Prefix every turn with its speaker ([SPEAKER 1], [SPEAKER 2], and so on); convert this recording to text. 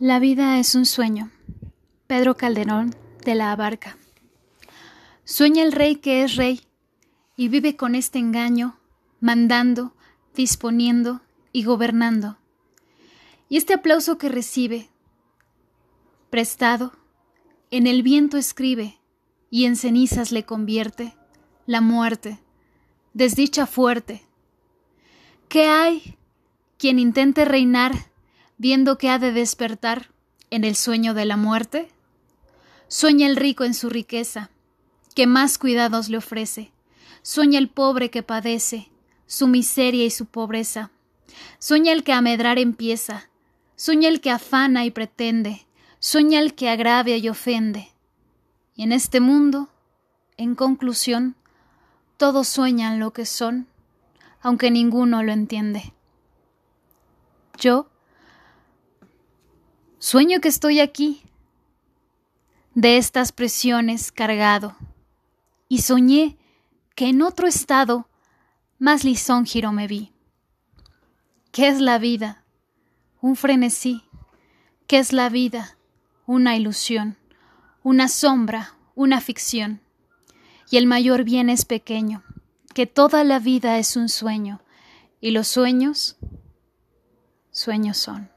[SPEAKER 1] La vida es un sueño. Pedro Calderón de la Abarca. Sueña el rey que es rey y vive con este engaño, mandando, disponiendo y gobernando. Y este aplauso que recibe, prestado, en el viento escribe y en cenizas le convierte la muerte, desdicha fuerte. ¿Qué hay quien intente reinar viendo que ha de despertar en el sueño de la muerte? Sueña el rico en su riqueza, que más cuidados le ofrece. Sueña el pobre que padece su miseria y su pobreza. Sueña el que a medrar empieza. Sueña el que afana y pretende. Sueña el que agravia y ofende. Y en este mundo, en conclusión, todos sueñan lo que son, aunque ninguno lo entiende. Yo Sueño que estoy aquí, de estas presiones cargado, y soñé que en otro estado más lisóngiro me vi. ¿Qué es la vida? Un frenesí. ¿Qué es la vida? Una ilusión, una sombra, una ficción. Y el mayor bien es pequeño, que toda la vida es un sueño, y los sueños, sueños son.